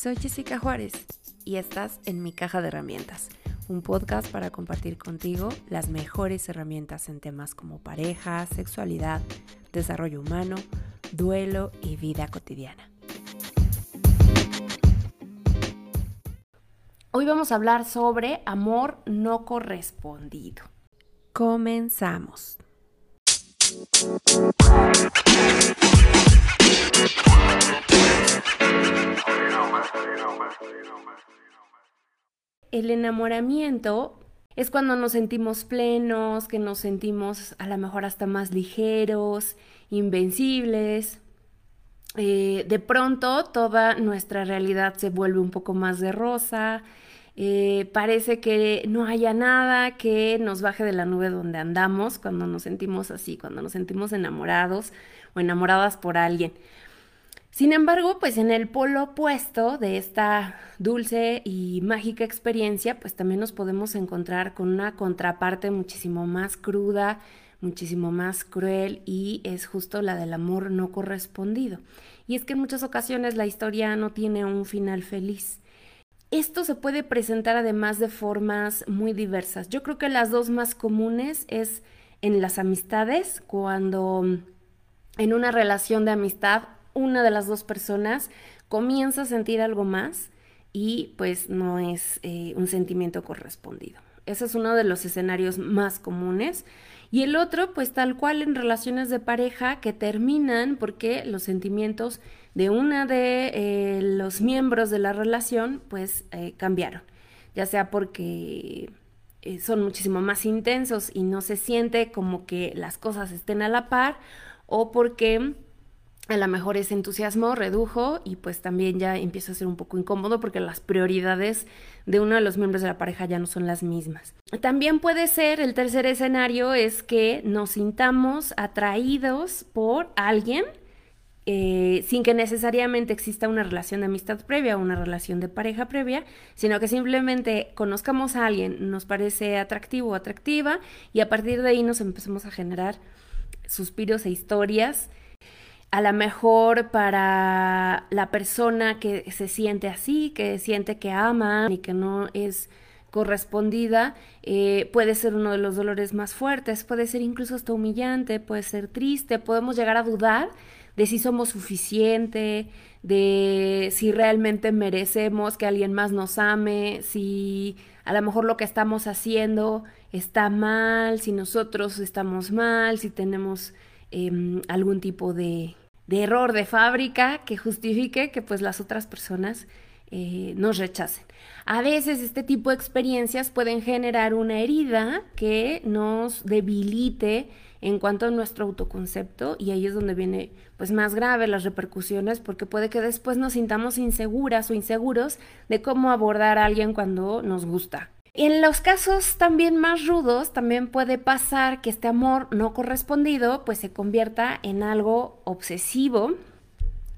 Soy Jessica Juárez y estás en Mi Caja de Herramientas, un podcast para compartir contigo las mejores herramientas en temas como pareja, sexualidad, desarrollo humano, duelo y vida cotidiana. Hoy vamos a hablar sobre amor no correspondido. Comenzamos. El enamoramiento es cuando nos sentimos plenos, que nos sentimos a lo mejor hasta más ligeros, invencibles. Eh, de pronto toda nuestra realidad se vuelve un poco más de rosa. Eh, parece que no haya nada que nos baje de la nube donde andamos cuando nos sentimos así, cuando nos sentimos enamorados o enamoradas por alguien. Sin embargo, pues en el polo opuesto de esta dulce y mágica experiencia, pues también nos podemos encontrar con una contraparte muchísimo más cruda, muchísimo más cruel y es justo la del amor no correspondido. Y es que en muchas ocasiones la historia no tiene un final feliz. Esto se puede presentar además de formas muy diversas. Yo creo que las dos más comunes es en las amistades, cuando en una relación de amistad una de las dos personas comienza a sentir algo más y pues no es eh, un sentimiento correspondido. Ese es uno de los escenarios más comunes. Y el otro, pues tal cual en relaciones de pareja que terminan porque los sentimientos de una de eh, los miembros de la relación, pues eh, cambiaron. Ya sea porque son muchísimo más intensos y no se siente como que las cosas estén a la par, o porque a lo mejor ese entusiasmo redujo y pues también ya empieza a ser un poco incómodo porque las prioridades de uno de los miembros de la pareja ya no son las mismas. También puede ser, el tercer escenario es que nos sintamos atraídos por alguien eh, sin que necesariamente exista una relación de amistad previa o una relación de pareja previa, sino que simplemente conozcamos a alguien, nos parece atractivo o atractiva y a partir de ahí nos empezamos a generar suspiros e historias a lo mejor para la persona que se siente así, que siente que ama y que no es correspondida, eh, puede ser uno de los dolores más fuertes, puede ser incluso hasta humillante, puede ser triste, podemos llegar a dudar de si somos suficiente, de si realmente merecemos que alguien más nos ame, si a lo mejor lo que estamos haciendo está mal, si nosotros estamos mal, si tenemos Em, algún tipo de, error de fábrica que justifique que pues las otras personas eh, nos rechacen. A veces este tipo de experiencias pueden generar una herida que nos debilite en cuanto a nuestro autoconcepto y ahí es donde viene pues más grave las repercusiones porque puede que después nos sintamos inseguras o inseguros de cómo abordar a alguien cuando nos gusta. En los casos también más rudos, también puede pasar que este amor no correspondido pues se convierta en algo obsesivo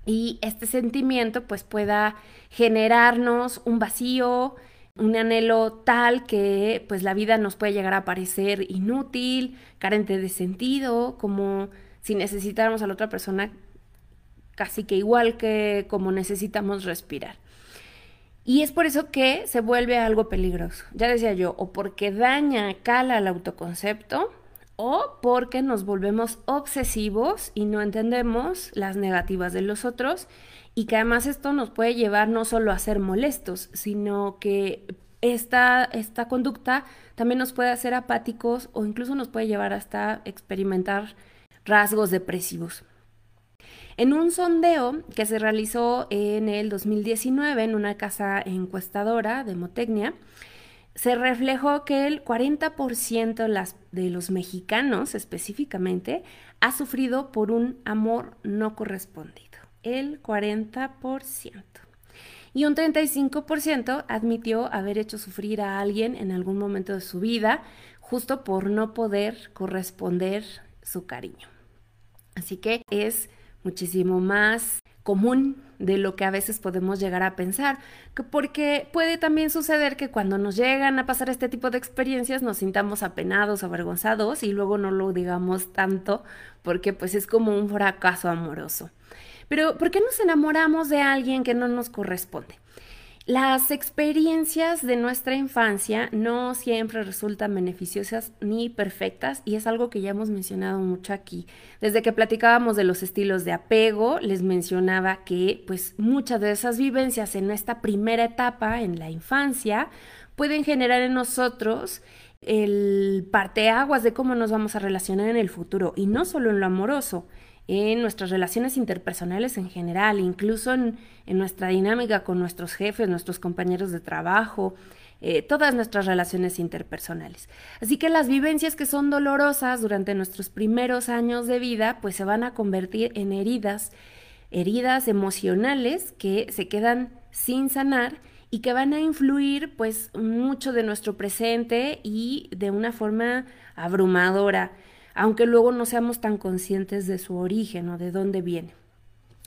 y este sentimiento pues pueda generarnos un vacío, un anhelo tal que pues la vida nos puede llegar a parecer inútil, carente de sentido, como si necesitáramos a la otra persona casi que igual que como necesitamos respirar. Y es por eso que se vuelve algo peligroso. Ya decía yo, o porque daña, cala el autoconcepto, o porque nos volvemos obsesivos y no entendemos las negativas de los otros y que además esto nos puede llevar no solo a ser molestos, sino que esta, esta conducta también nos puede hacer apáticos o incluso nos puede llevar hasta experimentar rasgos depresivos. En un sondeo que se realizó en el 2019 en una casa encuestadora de Motecnia, se reflejó que el 40% de los mexicanos específicamente ha sufrido por un amor no correspondido. El 40%. Y un 35% admitió haber hecho sufrir a alguien en algún momento de su vida justo por no poder corresponder su cariño. Así que es muchísimo más común de lo que a veces podemos llegar a pensar, porque puede también suceder que cuando nos llegan a pasar este tipo de experiencias nos sintamos apenados, avergonzados y luego no lo digamos tanto porque pues es como un fracaso amoroso. Pero ¿por qué nos enamoramos de alguien que no nos corresponde? Las experiencias de nuestra infancia no siempre resultan beneficiosas ni perfectas y es algo que ya hemos mencionado mucho aquí. Desde que platicábamos de los estilos de apego, les mencionaba que pues muchas de esas vivencias en esta primera etapa, en la infancia, pueden generar en nosotros el parteaguas de cómo nos vamos a relacionar en el futuro y no solo en lo amoroso en nuestras relaciones interpersonales en general, incluso en, nuestra dinámica con nuestros jefes, nuestros compañeros de trabajo, eh, todas nuestras relaciones interpersonales. Así que las vivencias que son dolorosas durante nuestros primeros años de vida, pues se van a convertir en heridas, heridas emocionales que se quedan sin sanar y que van a influir pues mucho de nuestro presente y de una forma abrumadora aunque luego no seamos tan conscientes de su origen o de dónde viene.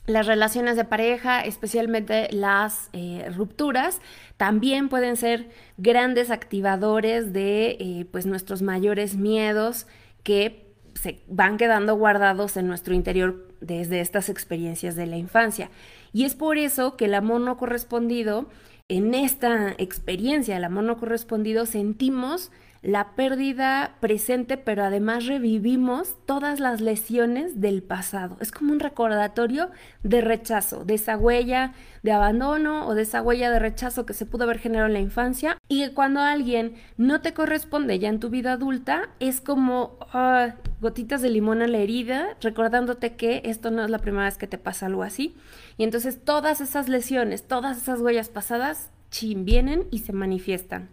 Las relaciones de pareja, especialmente las eh, rupturas, también pueden ser grandes activadores de eh, pues nuestros mayores miedos que se van quedando guardados en nuestro interior desde estas experiencias de la infancia. Y es por eso que el amor no correspondido, en esta experiencia del amor no correspondido, sentimos la pérdida presente, pero además revivimos todas las lesiones del pasado. Es como un recordatorio de rechazo, de esa huella de abandono o de esa huella de rechazo que se pudo haber generado en la infancia y que cuando alguien no te corresponde ya en tu vida adulta, es como ah, gotitas de limón a la herida, recordándote que esto no es la primera vez que te pasa algo así. Y entonces todas esas lesiones, todas esas huellas pasadas, chin, vienen y se manifiestan.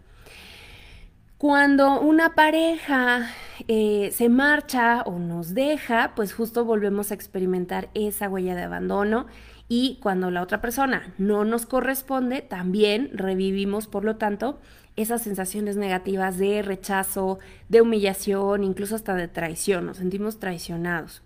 Cuando una pareja eh, se marcha o nos deja, pues justo volvemos a experimentar esa huella de abandono y cuando la otra persona no nos corresponde, también revivimos, por lo tanto, esas sensaciones negativas de rechazo, de humillación, incluso hasta de traición, nos sentimos traicionados.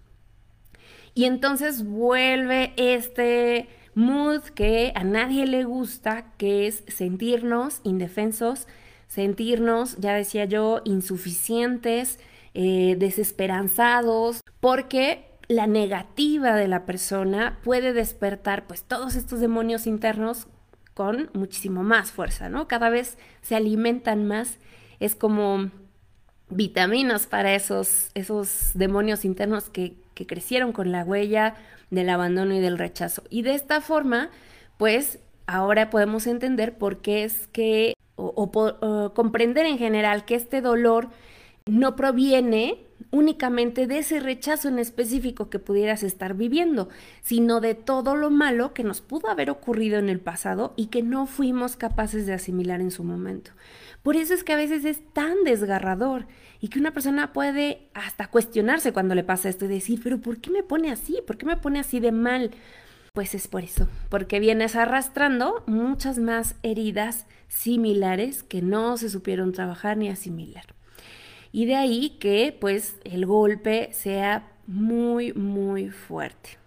Y entonces vuelve este mood que a nadie le gusta, que es sentirnos indefensos, sentirnos, ya decía yo, insuficientes, eh, desesperanzados, porque la negativa de la persona puede despertar pues todos estos demonios internos con muchísimo más fuerza, ¿no? Cada vez se alimentan más, es como vitaminas para esos, esos demonios internos que, que crecieron con la huella del abandono y del rechazo. Y de esta forma, pues ahora podemos entender por qué es que o, comprender en general que este dolor no proviene únicamente de ese rechazo en específico que pudieras estar viviendo, sino de todo lo malo que nos pudo haber ocurrido en el pasado y que no fuimos capaces de asimilar en su momento. Por eso es que a veces es tan desgarrador y que una persona puede hasta cuestionarse cuando le pasa esto y decir, pero ¿por qué me pone así? ¿Por qué me pone así de mal? Pues es por eso, porque vienes arrastrando muchas más heridas similares que no se supieron trabajar ni asimilar. Y de ahí que pues el golpe sea muy, muy fuerte.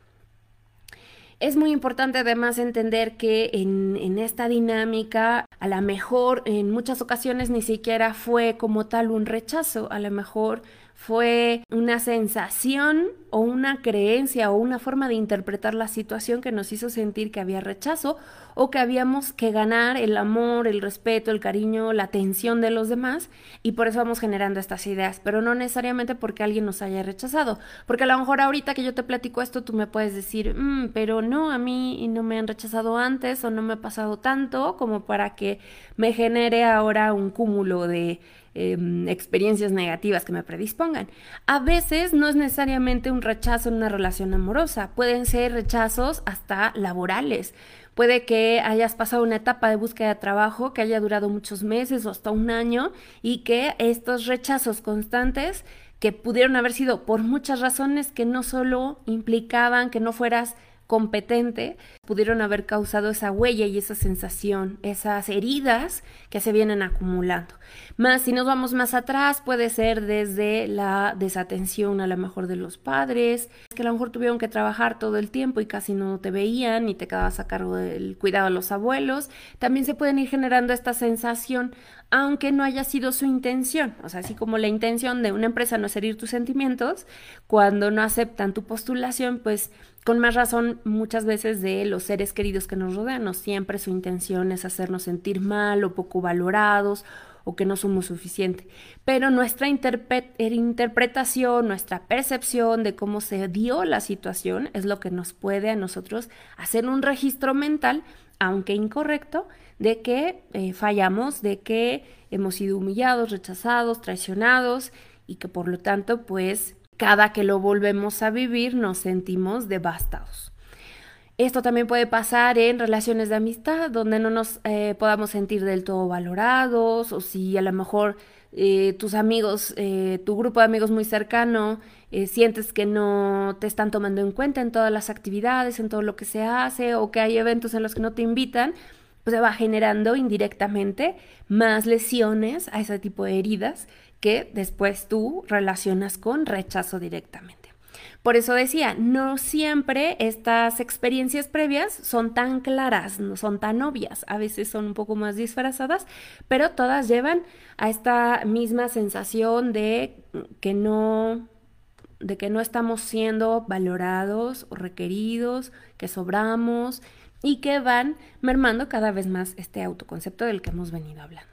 Es muy importante además entender que en, en, esta dinámica a lo mejor en muchas ocasiones ni siquiera fue como tal un rechazo, a lo mejor fue una sensación o una creencia o una forma de interpretar la situación que nos hizo sentir que había rechazo o que habíamos que ganar el amor, el respeto, el cariño, la atención de los demás y por eso vamos generando estas ideas, pero no necesariamente porque alguien nos haya rechazado, porque a lo mejor ahorita que yo te platico esto tú me puedes decir, mm, pero no, a mí no me han rechazado antes o no me ha pasado tanto como para que me genere ahora un cúmulo de Em, experiencias negativas que me predispongan. A veces no es necesariamente un rechazo en una relación amorosa, pueden ser rechazos hasta laborales. Puede que hayas pasado una etapa de búsqueda de trabajo que haya durado muchos meses o hasta un año y que estos rechazos constantes que pudieron haber sido por muchas razones que no solo implicaban que no fueras competente pudieron haber causado esa huella y esa sensación, esas heridas que se vienen acumulando. Más si nos vamos más atrás, puede ser desde la desatención a lo mejor de los padres, que a lo mejor tuvieron que trabajar todo el tiempo y casi no te veían y te quedabas a cargo del cuidado de los abuelos. También se pueden ir generando esta sensación aunque no haya sido su intención. O sea, así como la intención de una empresa no es herir tus sentimientos, cuando no aceptan tu postulación, pues con más razón muchas veces de los seres queridos que nos rodean, no siempre su intención es hacernos sentir mal o poco valorados o que no somos suficientes. Pero nuestra interpretación, nuestra percepción de cómo se dio la situación es lo que nos puede a nosotros hacer un registro mental, aunque incorrecto, de que eh, fallamos, de que hemos sido humillados, rechazados, traicionados y que por lo tanto, pues, cada que lo volvemos a vivir nos sentimos devastados. Esto también puede pasar en relaciones de amistad, donde no nos eh, podamos sentir del todo valorados, o si a lo mejor eh, tus amigos, eh, tu grupo de amigos muy cercano, sientes que no te están tomando en cuenta en todas las actividades, en todo lo que se hace, o que hay eventos en los que no te invitan, pues se va generando indirectamente más lesiones a ese tipo de heridas que después tú relacionas con rechazo directamente. Por eso decía, no siempre estas experiencias previas son tan claras, no son tan obvias, a veces son un poco más disfrazadas, pero todas llevan a esta misma sensación de que no de que no estamos siendo valorados o requeridos, que sobramos y que van mermando cada vez más este autoconcepto del que hemos venido hablando.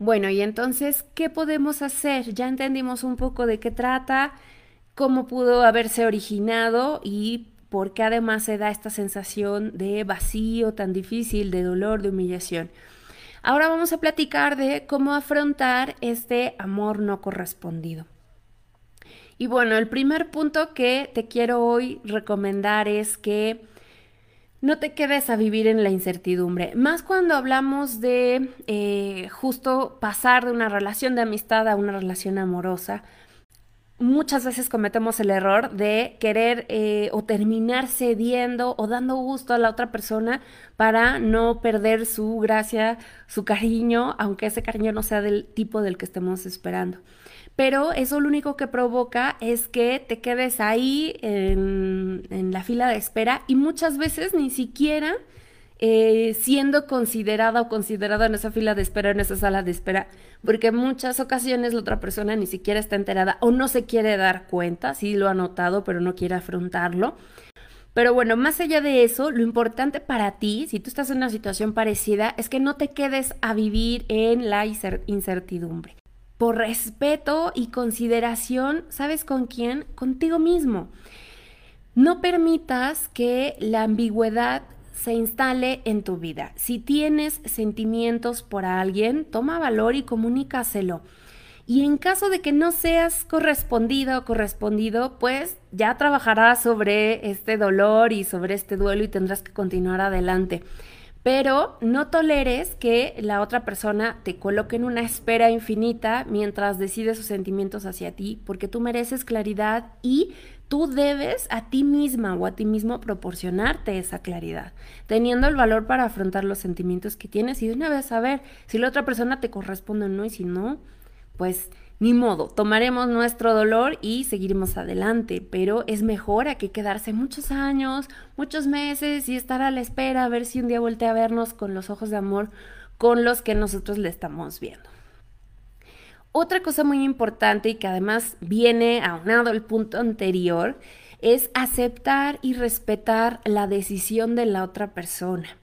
Bueno, y entonces, ¿qué podemos hacer? Ya entendimos un poco de qué trata, cómo pudo haberse originado y por qué además se da esta sensación de vacío tan difícil, de dolor, de humillación. Ahora vamos a platicar de cómo afrontar este amor no correspondido. Y bueno, el primer punto que te quiero hoy recomendar es que no te quedes a vivir en la incertidumbre. Más cuando hablamos de eh, justo pasar de una relación de amistad a una relación amorosa, muchas veces cometemos el error de querer eh, o terminar cediendo o dando gusto a la otra persona para no perder su gracia, su cariño, aunque ese cariño no sea del tipo del que estemos esperando. Pero eso lo único que provoca es que te quedes ahí en, en la fila de espera y muchas veces ni siquiera eh, siendo considerada o considerada en esa fila de espera, en esa sala de espera, porque en muchas ocasiones la otra persona ni siquiera está enterada o no se quiere dar cuenta, sí lo ha notado, pero no quiere afrontarlo. Pero bueno, más allá de eso, lo importante para ti, si tú estás en una situación parecida, es que no te quedes a vivir en la incertidumbre. Por respeto y consideración, ¿sabes con quién? Contigo mismo. No permitas que la ambigüedad se instale en tu vida. Si tienes sentimientos por alguien, toma valor y comunícaselo. Y en caso de que no seas correspondido o correspondido, pues ya trabajarás sobre este dolor y sobre este duelo y tendrás que continuar adelante. Pero no toleres que la otra persona te coloque en una espera infinita mientras decide sus sentimientos hacia ti, porque tú mereces claridad y tú debes a ti misma o a ti mismo proporcionarte esa claridad, teniendo el valor para afrontar los sentimientos que tienes y de una vez saber si la otra persona te corresponde o no y si no, pues ni modo, tomaremos nuestro dolor y seguiremos adelante, pero es mejor a que quedarse muchos años, muchos meses y estar a la espera a ver si un día voltea a vernos con los ojos de amor con los que nosotros le estamos viendo. Otra cosa muy importante y que además viene aunado al punto anterior es aceptar y respetar la decisión de la otra persona.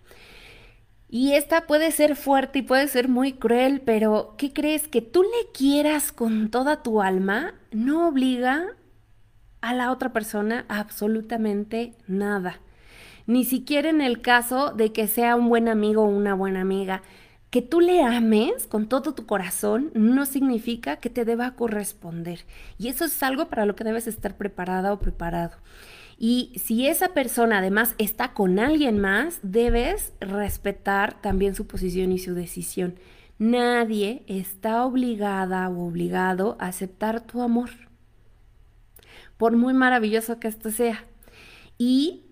Y esta puede ser fuerte y puede ser muy cruel, pero ¿qué crees? Que tú le quieras con toda tu alma no obliga a la otra persona absolutamente nada. Ni siquiera en el caso de que sea un buen amigo o una buena amiga. Que tú le ames con todo tu corazón no significa que te deba corresponder. Y eso es algo para lo que debes estar preparada o preparado. Y si esa persona además está con alguien más, debes respetar también su posición y su decisión. Nadie está obligada o obligado a aceptar tu amor, por muy maravilloso que esto sea. Y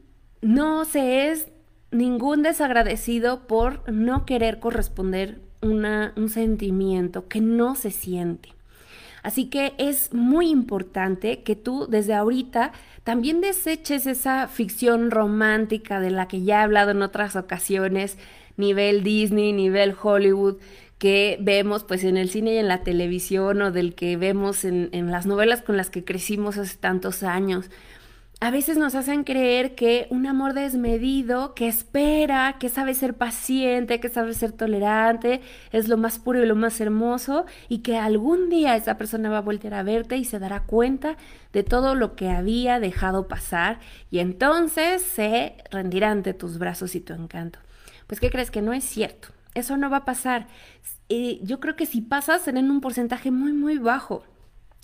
no se es ningún desagradecido por no querer corresponder un sentimiento que no se siente. Así que es muy importante que tú desde ahorita también deseches esa ficción romántica de la que ya he hablado en otras ocasiones, nivel Disney, nivel Hollywood, que vemos pues en el cine y en la televisión o del que vemos en, en las novelas con las que crecimos hace tantos años a veces nos hacen creer que un amor desmedido, que espera, que sabe ser paciente, que sabe ser tolerante, es lo más puro y lo más hermoso y que algún día esa persona va a volver a verte y se dará cuenta de todo lo que había dejado pasar y entonces se rendirá ante tus brazos y tu encanto. Pues ¿qué crees que no es cierto? Eso no va a pasar. Yo creo que si pasa será en un porcentaje muy muy bajo.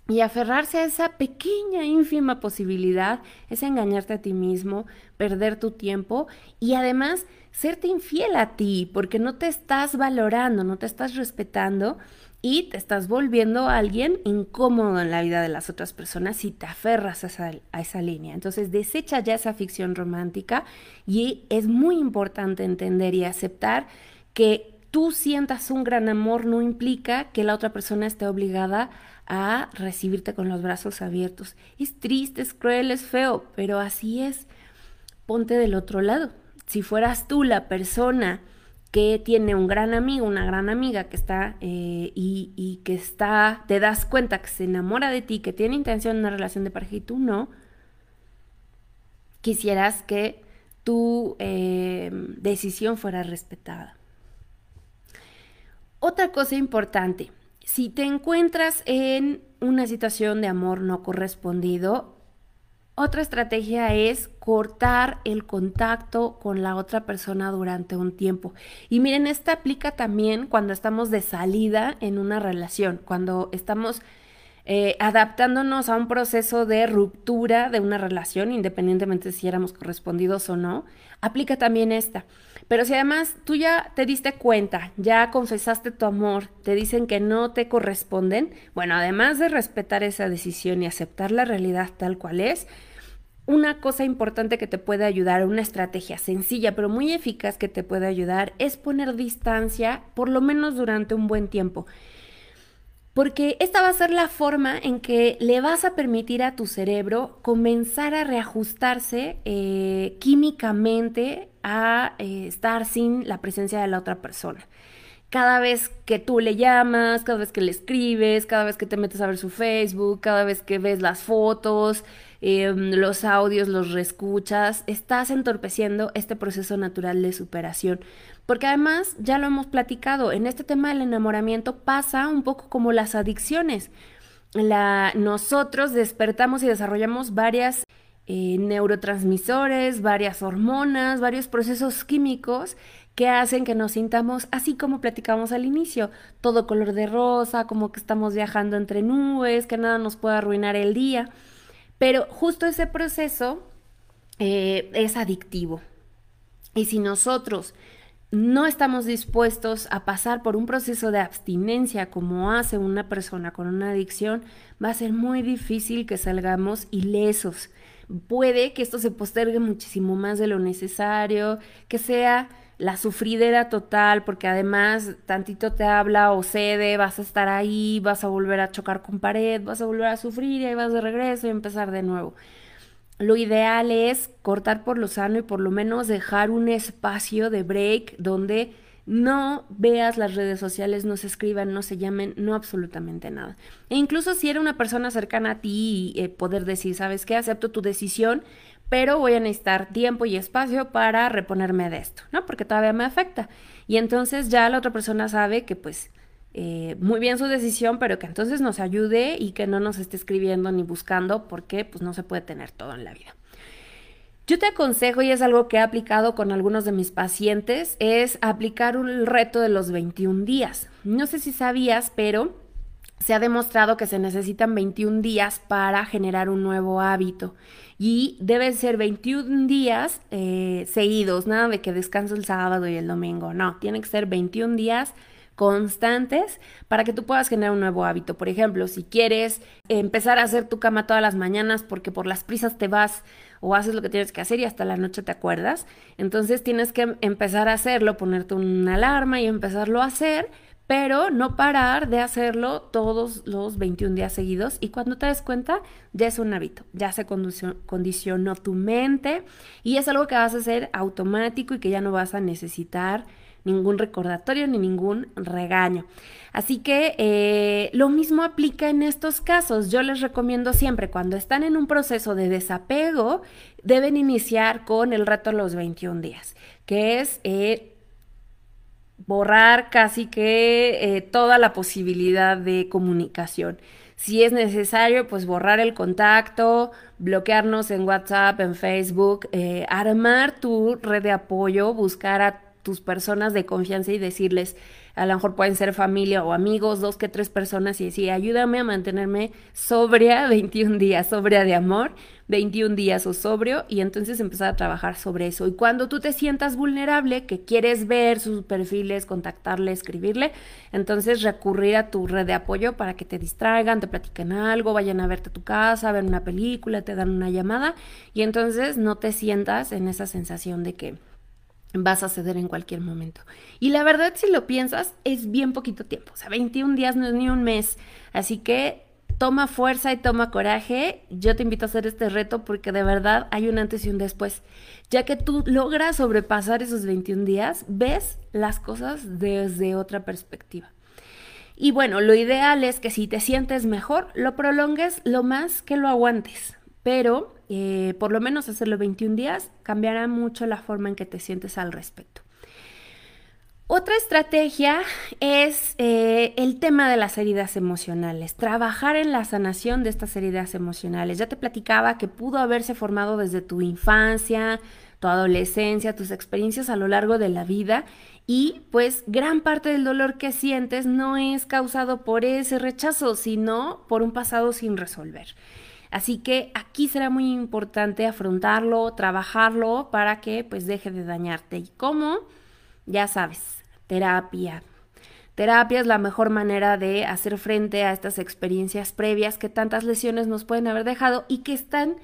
Y aferrarse a esa pequeña, ínfima posibilidad es engañarte a ti mismo, perder tu tiempo y además serte infiel a ti porque no te estás valorando, no te estás respetando y te estás volviendo a alguien incómodo en la vida de las otras personas si te aferras a esa, a esa línea. Entonces desecha ya esa ficción romántica y es muy importante entender y aceptar que tú sientas un gran amor no implica que la otra persona esté obligada a recibirte con los brazos abiertos. Es triste, es cruel, es feo, pero así es. Ponte del otro lado. Si fueras tú la persona que tiene un gran amigo, una gran amiga que está eh, y, y, que está, te das cuenta que se enamora de ti, que tiene intención de una relación de pareja y tú no, quisieras que tu eh, decisión fuera respetada. Otra cosa importante, si te encuentras en una situación de amor no correspondido, otra estrategia es cortar el contacto con la otra persona durante un tiempo. Y miren, esta aplica también cuando estamos de salida en una relación, cuando estamos eh, adaptándonos a un proceso de ruptura de una relación, independientemente de si éramos correspondidos o no. Aplica también esta. Pero si además tú ya te diste cuenta, ya confesaste tu amor, te dicen que no te corresponden, bueno, además de respetar esa decisión y aceptar la realidad tal cual es, una cosa importante que te puede ayudar, una estrategia sencilla pero muy eficaz que te puede ayudar es poner distancia por lo menos durante un buen tiempo. Porque esta va a ser la forma en que le vas a permitir a tu cerebro comenzar a reajustarse eh, químicamente a eh, estar sin la presencia de la otra persona. Cada vez que tú le llamas, cada vez que le escribes, cada vez que te metes a ver su Facebook, cada vez que ves las fotos, em, los audios, los reescuchas, estás entorpeciendo este proceso natural de superación. Porque además, ya lo hemos platicado, en este tema del enamoramiento pasa un poco como las adicciones. Nosotros despertamos y desarrollamos varias eh, neurotransmisores, varias hormonas, varios procesos químicos que hacen que nos sintamos así como platicamos al inicio, todo color de rosa, como que estamos viajando entre nubes, que nada nos puede arruinar el día. Pero justo ese proceso eh, es adictivo. Y si nosotros no estamos dispuestos a pasar por un proceso de abstinencia como hace una persona con una adicción, va a ser muy difícil que salgamos ilesos. Puede que esto se postergue muchísimo más de lo necesario, que sea la sufridera total, porque además tantito te habla o cede, vas a estar ahí, vas a volver a chocar con pared, vas a volver a sufrir y ahí vas de regreso y empezar de nuevo. Lo ideal es cortar por lo sano y por lo menos dejar un espacio de break donde no veas las redes sociales, no se escriban, no se llamen, no absolutamente nada. E incluso si era una persona cercana a ti eh, poder decir, ¿sabes qué? Acepto tu decisión, pero voy a necesitar tiempo y espacio para reponerme de esto, ¿no? Porque todavía me afecta. Y entonces ya la otra persona sabe que pues eh, muy bien su decisión, pero que entonces nos ayude y que no nos esté escribiendo ni buscando, porque pues no se puede tener todo en la vida. Yo te aconsejo, y es algo que he aplicado con algunos de mis pacientes, es aplicar un reto de los 21 días. No sé si sabías, pero se ha demostrado que se necesitan 21 días para generar un nuevo hábito y deben ser 21 días eh, seguidos, nada de que descanso el sábado y el domingo, no, tiene que ser 21 días constantes para que tú puedas generar un nuevo hábito. Por ejemplo, si quieres empezar a hacer tu cama todas las mañanas porque por las prisas te vas o haces lo que tienes que hacer y hasta la noche te acuerdas, entonces tienes que empezar a hacerlo, ponerte una alarma y empezarlo a hacer pero no parar de hacerlo todos los 21 días seguidos y cuando te des cuenta ya es un hábito, ya se condicionó tu mente y es algo que vas a hacer automático y que ya no vas a necesitar ningún recordatorio ni ningún regaño. Así que eh, lo mismo aplica en estos casos. Yo les recomiendo siempre, cuando están en un proceso de desapego, deben iniciar con el reto de los 21 días, que es eh, borrar casi que eh, toda la posibilidad de comunicación. Si es necesario, pues borrar el contacto, bloquearnos en WhatsApp, en Facebook, armar tu red de apoyo, buscar a tus personas de confianza y decirles, a lo mejor pueden ser familia o amigos, dos que tres personas y decir, ayúdame a mantenerme sobria 21 días, sobria de amor, 21 días o sobrio y entonces empezar a trabajar sobre eso. Y cuando tú te sientas vulnerable, que quieres ver sus perfiles, contactarle, escribirle, entonces recurrir a tu red de apoyo para que te distraigan, te platiquen algo, vayan a verte a tu casa, ver una película, te dan una llamada y entonces no te sientas en esa sensación de que vas a ceder en cualquier momento. Y la verdad, si lo piensas, es bien poquito tiempo. O sea, 21 días no es ni un mes. Así que toma fuerza y toma coraje. Yo te invito a hacer este reto porque de verdad hay un antes y un después. Ya que tú logras sobrepasar esos 21 días, ves las cosas desde otra perspectiva. Y bueno, lo ideal es que si te sientes mejor, lo prolongues lo más que lo aguantes. Pero eh, por lo menos hacerlo 21 días, cambiará mucho la forma en que te sientes al respecto. Otra estrategia es eh, el tema de las heridas emocionales, trabajar en la sanación de estas heridas emocionales. Ya te platicaba que pudo haberse formado desde tu infancia, tu adolescencia, tus experiencias a lo largo de la vida y pues gran parte del dolor que sientes no es causado por ese rechazo, sino por un pasado sin resolver. Así que aquí será muy importante afrontarlo, trabajarlo para que pues deje de dañarte. ¿Y cómo? Ya sabes, terapia. Terapia es la mejor manera de hacer frente a estas experiencias previas que tantas lesiones nos pueden haber dejado y que están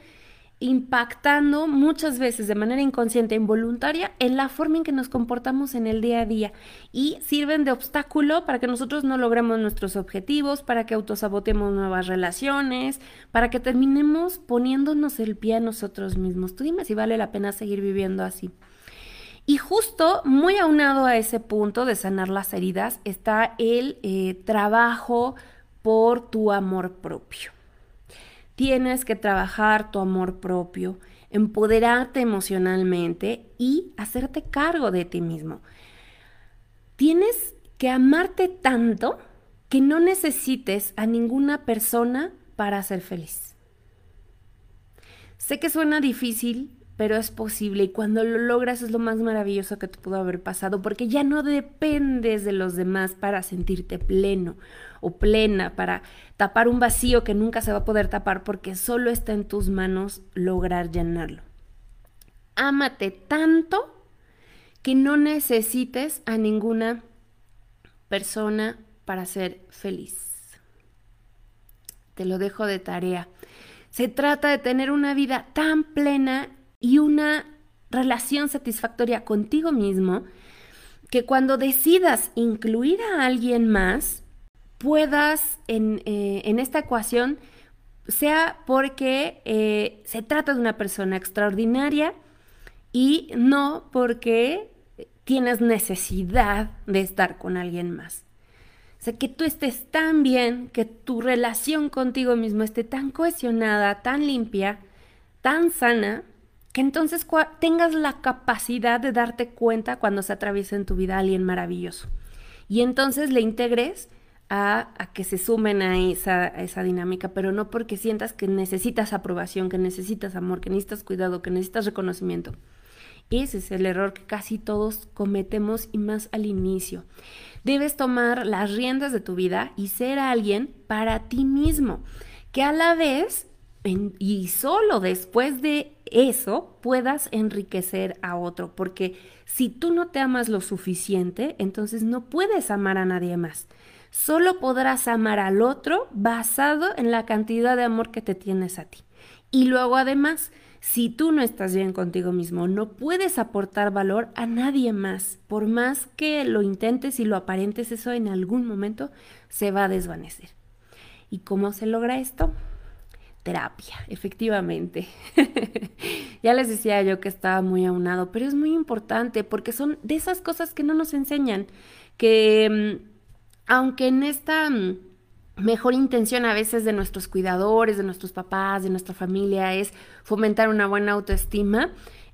impactando muchas veces de manera inconsciente e involuntaria en la forma en que nos comportamos en el día a día y sirven de obstáculo para que nosotros no logremos nuestros objetivos, para que autosabotemos nuevas relaciones, para que terminemos poniéndonos el pie a nosotros mismos. Tú dime si vale la pena seguir viviendo así. Y justo muy aunado a ese punto de sanar las heridas está el eh, trabajo por tu amor propio. Tienes que trabajar tu amor propio, empoderarte emocionalmente y hacerte cargo de ti mismo. Tienes que amarte tanto que no necesites a ninguna persona para ser feliz. Sé que suena difícil, pero es posible y cuando lo logras es lo más maravilloso que te pudo haber pasado porque ya no dependes de los demás para sentirte pleno o plena, para tapar un vacío que nunca se va a poder tapar porque solo está en tus manos lograr llenarlo. Ámate tanto que no necesites a ninguna persona para ser feliz. Te lo dejo de tarea. Se trata de tener una vida tan plena y una relación satisfactoria contigo mismo que cuando decidas incluir a alguien más, puedas en, eh, esta ecuación, sea porque eh, se trata de una persona extraordinaria y no porque tienes necesidad de estar con alguien más. O sea, que tú estés tan bien, que tu relación contigo mismo esté tan cohesionada, tan limpia, tan sana, que entonces tengas la capacidad de darte cuenta cuando se atraviesa en tu vida alguien maravilloso. Y entonces le integres a, que se sumen a esa, a esa dinámica, pero no porque sientas que necesitas aprobación, que necesitas amor, que necesitas cuidado, que necesitas reconocimiento. Ese es el error que casi todos cometemos y más al inicio. Debes tomar las riendas de tu vida y ser alguien para ti mismo, que a la vez y solo después de eso puedas enriquecer a otro, porque si tú no te amas lo suficiente, entonces no puedes amar a nadie más. Solo podrás amar al otro basado en la cantidad de amor que te tienes a ti. Y luego además, si tú no estás bien contigo mismo, no puedes aportar valor a nadie más. Por más que lo intentes y lo aparentes, eso en algún momento se va a desvanecer. ¿Y cómo se logra esto? terapia, efectivamente. ya les decía yo que estaba muy aunado, pero es muy importante porque son de esas cosas que no nos enseñan, que mm, aunque en esta mm, mejor intención a veces de nuestros cuidadores, de nuestros papás, de nuestra familia es fomentar una buena autoestima,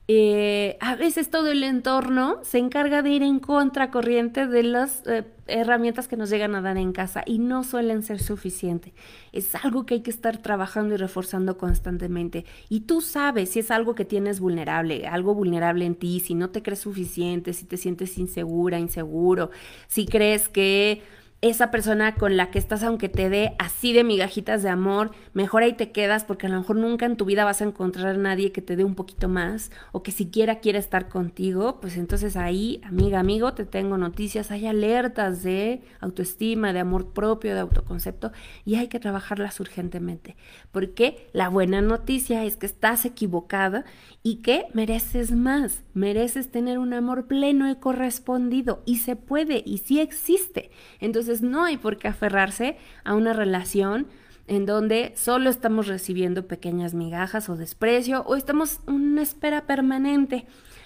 eh, a veces todo el entorno se encarga de ir en contracorriente de las eh, herramientas que nos llegan a dar en casa y no suelen ser suficientes. Es algo que hay que estar trabajando y reforzando constantemente. Y tú sabes si es algo que tienes vulnerable, algo vulnerable en ti, si no te crees suficiente, si te sientes insegura, inseguro, si crees que esa persona con la que estás, aunque te dé así de migajitas de amor, mejor ahí te quedas porque a lo mejor nunca en tu vida vas a encontrar a nadie que te dé un poquito más o que siquiera quiera estar contigo, pues entonces ahí, amiga, amigo, te tengo noticias, hay alertas de autoestima, de amor propio, de autoconcepto y hay que trabajarlas urgentemente, porque la buena noticia es que estás equivocada y que mereces más, mereces tener un amor pleno y correspondido y se puede y sí existe. Entonces no hay por qué aferrarse a una relación en donde solo estamos recibiendo pequeñas migajas o desprecio o estamos en una espera permanente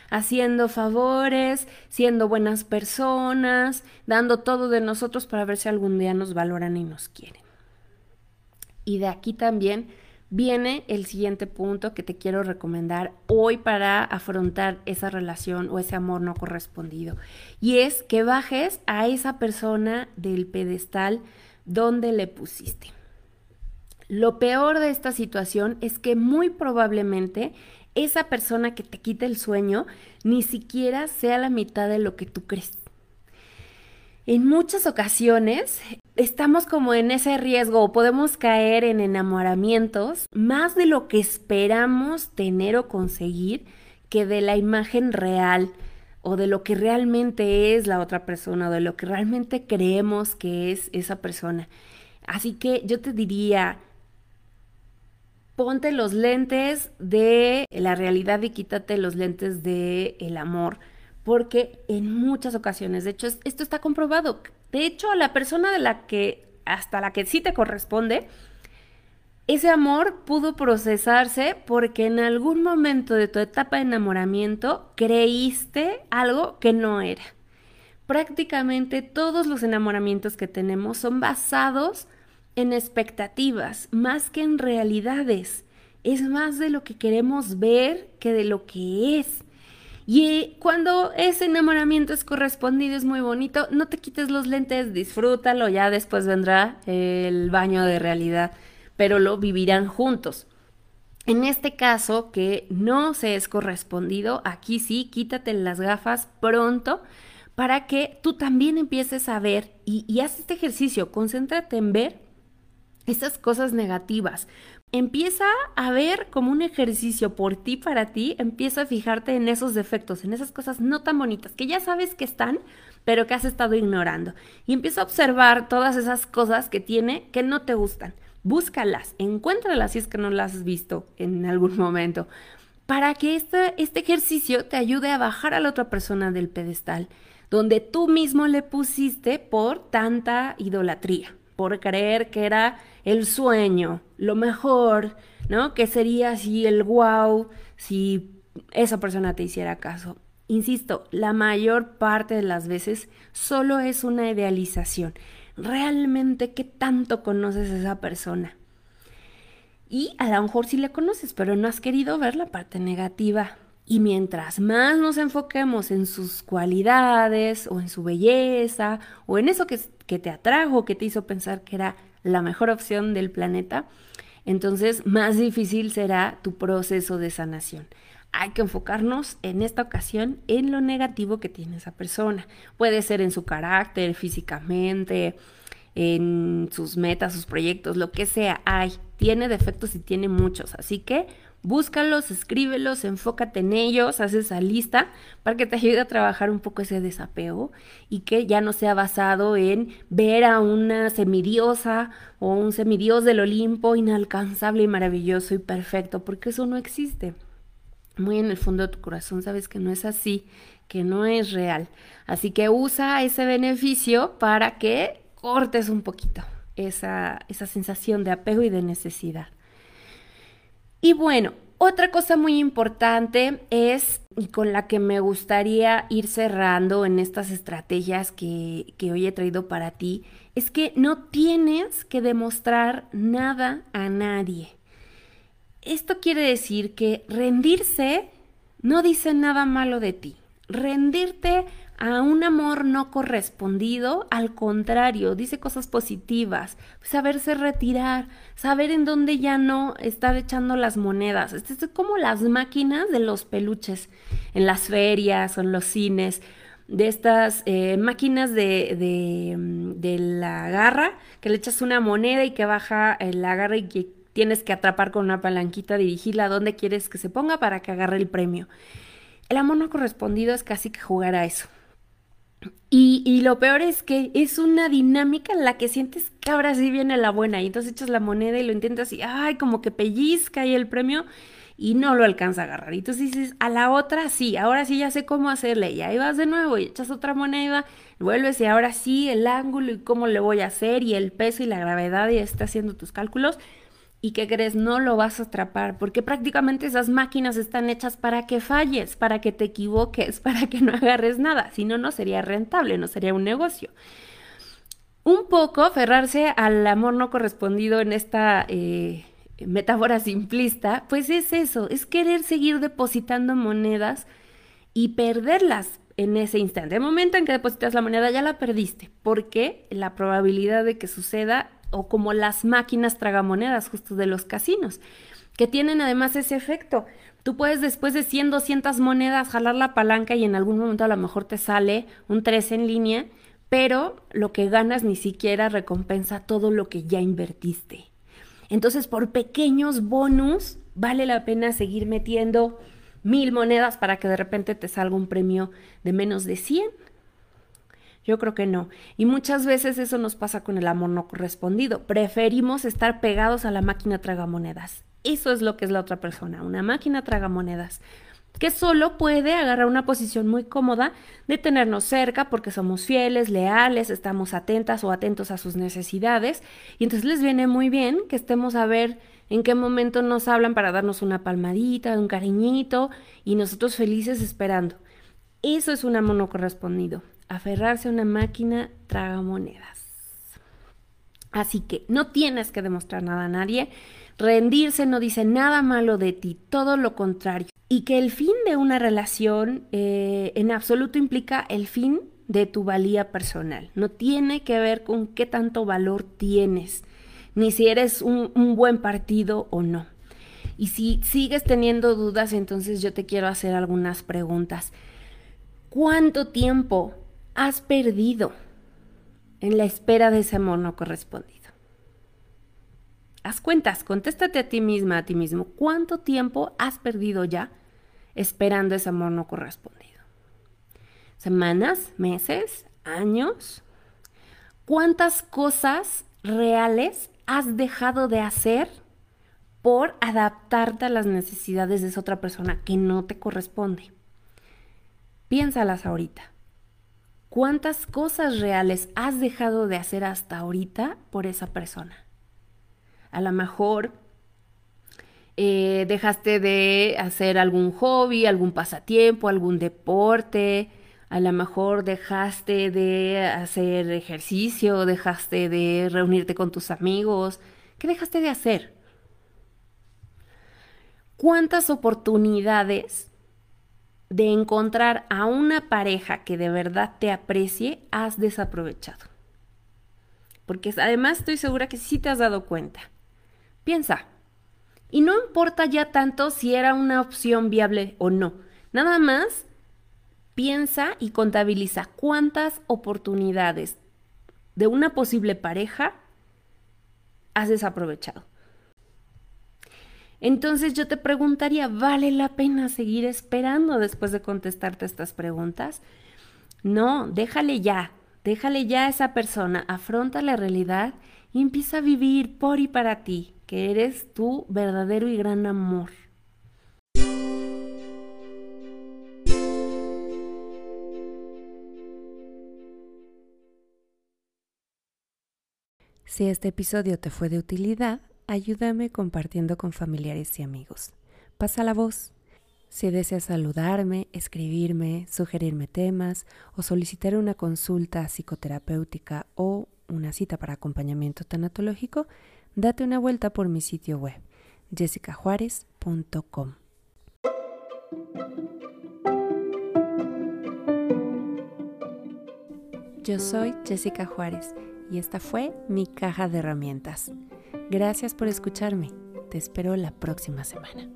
haciendo favores, siendo buenas personas, dando todo de nosotros para ver si algún día nos valoran y nos quieren. Y de aquí también viene el siguiente punto que te quiero recomendar hoy para afrontar esa relación o ese amor no correspondido. Y es que bajes a esa persona del pedestal donde le pusiste. Lo peor de esta situación es que muy probablemente esa persona que te quita el sueño ni siquiera sea la mitad de lo que tú crees. En muchas ocasiones estamos como en ese riesgo o podemos caer en enamoramientos más de lo que esperamos tener o conseguir que de la imagen real o de lo que realmente es la otra persona o de lo que realmente creemos que es esa persona. Así que yo te diría, ponte los lentes de la realidad y quítate los lentes del el amor, porque en muchas ocasiones, de hecho, esto está comprobado, de hecho, la persona de la que, hasta la que sí te corresponde, ese amor pudo procesarse porque en algún momento de tu etapa de enamoramiento creíste algo que no era. Prácticamente todos los enamoramientos que tenemos son basados en expectativas más que en realidades. Es más de lo que queremos ver que de lo que es. Y cuando ese enamoramiento es correspondido, es muy bonito, no te quites los lentes, disfrútalo, ya después vendrá el baño de realidad, pero lo vivirán juntos. En este caso, que no se es correspondido, aquí sí, quítate las gafas pronto para que tú también empieces a ver y, haz este ejercicio, concéntrate en ver esas cosas negativas, Empieza a ver como un ejercicio por ti, para ti, empieza a fijarte en esos defectos, en esas cosas no tan bonitas, que ya sabes que están, pero que has estado ignorando. Y empieza a observar todas esas cosas que tiene que no te gustan. Búscalas, encuéntralas si es que no las has visto en algún momento, para que este, este ejercicio te ayude a bajar a la otra persona del pedestal, donde tú mismo le pusiste por tanta idolatría por creer que era el sueño, lo mejor, ¿no? Que sería así el wow si esa persona te hiciera caso. Insisto, la mayor parte de las veces solo es una idealización. Realmente, ¿qué tanto conoces a esa persona? Y a lo mejor sí le conoces, pero no has querido ver la parte negativa. Y mientras más nos enfoquemos en sus cualidades o en su belleza o en eso que, que te atrajo, que te hizo pensar que era la mejor opción del planeta, entonces más difícil será tu proceso de sanación. Hay que enfocarnos en esta ocasión en lo negativo que tiene esa persona. Puede ser en su carácter, físicamente, en sus metas, sus proyectos, lo que sea. Hay, tiene defectos y tiene muchos. Así que Búscalos, escríbelos, enfócate en ellos, haz esa lista para que te ayude a trabajar un poco ese desapego y que ya no sea basado en ver a una semidiosa o un semidios del Olimpo inalcanzable y maravilloso y perfecto, porque eso no existe. Muy en el fondo de tu corazón sabes que no es así, que no es real. Así que usa ese beneficio para que cortes un poquito esa, esa sensación de apego y de necesidad. Y bueno, otra cosa muy importante es, y con la que me gustaría ir cerrando en estas estrategias que, que hoy he traído para ti, es que no tienes que demostrar nada a nadie. Esto quiere decir que rendirse no dice nada malo de ti. Rendirte a un amor no correspondido, al contrario, dice cosas positivas, saberse retirar, saber en dónde ya no estar echando las monedas. Esto es como las máquinas de los peluches en las ferias o en los cines, de estas eh, máquinas de, de, de, la garra, que le echas una moneda y que baja la garra y que tienes que atrapar con una palanquita, dirigirla a donde quieres que se ponga para que agarre el premio. El amor no correspondido es casi que jugar a eso. Y, lo peor es que es una dinámica en la que sientes que ahora sí viene la buena y entonces echas la moneda y lo intentas y, ay, como que pellizca ahí el premio y no lo alcanza a agarrar. Y entonces dices, a la otra sí, ahora sí ya sé cómo hacerle. Y ahí vas de nuevo y echas otra moneda, vuelves y ahora sí el ángulo y cómo le voy a hacer y el peso y la gravedad y estás haciendo tus cálculos. ¿Y qué crees? No lo vas a atrapar porque prácticamente esas máquinas están hechas para que falles, para que te equivoques, para que no agarres nada. Si no, no sería rentable, no sería un negocio. Un poco aferrarse al amor no correspondido en esta eh, metáfora simplista, pues es eso, es querer seguir depositando monedas y perderlas en ese instante. El momento en que depositas la moneda ya la perdiste, porque la probabilidad de que suceda o como las máquinas tragamonedas justo de los casinos, que tienen además ese efecto. Tú puedes después de 100, 200 monedas jalar la palanca y en algún momento a lo mejor te sale un 3 en línea, pero lo que ganas ni siquiera recompensa todo lo que ya invertiste. Entonces, por pequeños bonus, vale la pena seguir metiendo mil monedas para que de repente te salga un premio de menos de 100 yo creo que no. Y muchas veces eso nos pasa con el amor no correspondido. Preferimos estar pegados a la máquina tragamonedas. Eso es lo que es la otra persona, una máquina tragamonedas que solo puede agarrar una posición muy cómoda de tenernos cerca porque somos fieles, leales, estamos atentas o atentos a sus necesidades y entonces les viene muy bien que estemos a ver en qué momento nos hablan para darnos una palmadita, un cariñito y nosotros felices esperando. Eso es un amor no correspondido aferrarse a una máquina traga monedas. Así que no tienes que demostrar nada a nadie, rendirse no dice nada malo de ti, todo lo contrario. Y que el fin de una relación eh, en absoluto implica el fin de tu valía personal. No tiene que ver con qué tanto valor tienes, ni si eres un buen partido o no. Y si sigues teniendo dudas, entonces yo te quiero hacer algunas preguntas. ¿Cuánto tiempo has perdido en la espera de ese amor no correspondido? Haz cuentas, contéstate a ti misma, a ti mismo, ¿cuánto tiempo has perdido ya esperando ese amor no correspondido? ¿Semanas? ¿Meses? ¿Años? ¿Cuántas cosas reales has dejado de hacer por adaptarte a las necesidades de esa otra persona que no te corresponde? Piénsalas ahorita. ¿Cuántas cosas reales has dejado de hacer hasta ahorita por esa persona? A lo mejor eh, dejaste de hacer algún hobby, algún pasatiempo, algún deporte, a lo mejor dejaste de hacer ejercicio, dejaste de reunirte con tus amigos. ¿Qué dejaste de hacer? ¿Cuántas oportunidades de encontrar a una pareja que de verdad te aprecie, has desaprovechado. Porque además estoy segura que sí te has dado cuenta. Piensa. Y no importa ya tanto si era una opción viable o no. Nada más piensa y contabiliza cuántas oportunidades de una posible pareja has desaprovechado. Entonces yo te preguntaría, ¿vale la pena seguir esperando después de contestarte estas preguntas? No, déjale ya, déjale ya a esa persona, afronta la realidad y empieza a vivir por y para ti, que eres tu verdadero y gran amor. Si este episodio te fue de utilidad, ayúdame compartiendo con familiares y amigos. Pasa la voz. Si deseas saludarme, escribirme, sugerirme temas o solicitar una consulta psicoterapéutica o una cita para acompañamiento tanatológico, date una vuelta por mi sitio web jessicajuárez.com. Yo soy Jessica Juárez y esta fue mi caja de herramientas. Gracias por escucharme. Te espero la próxima semana.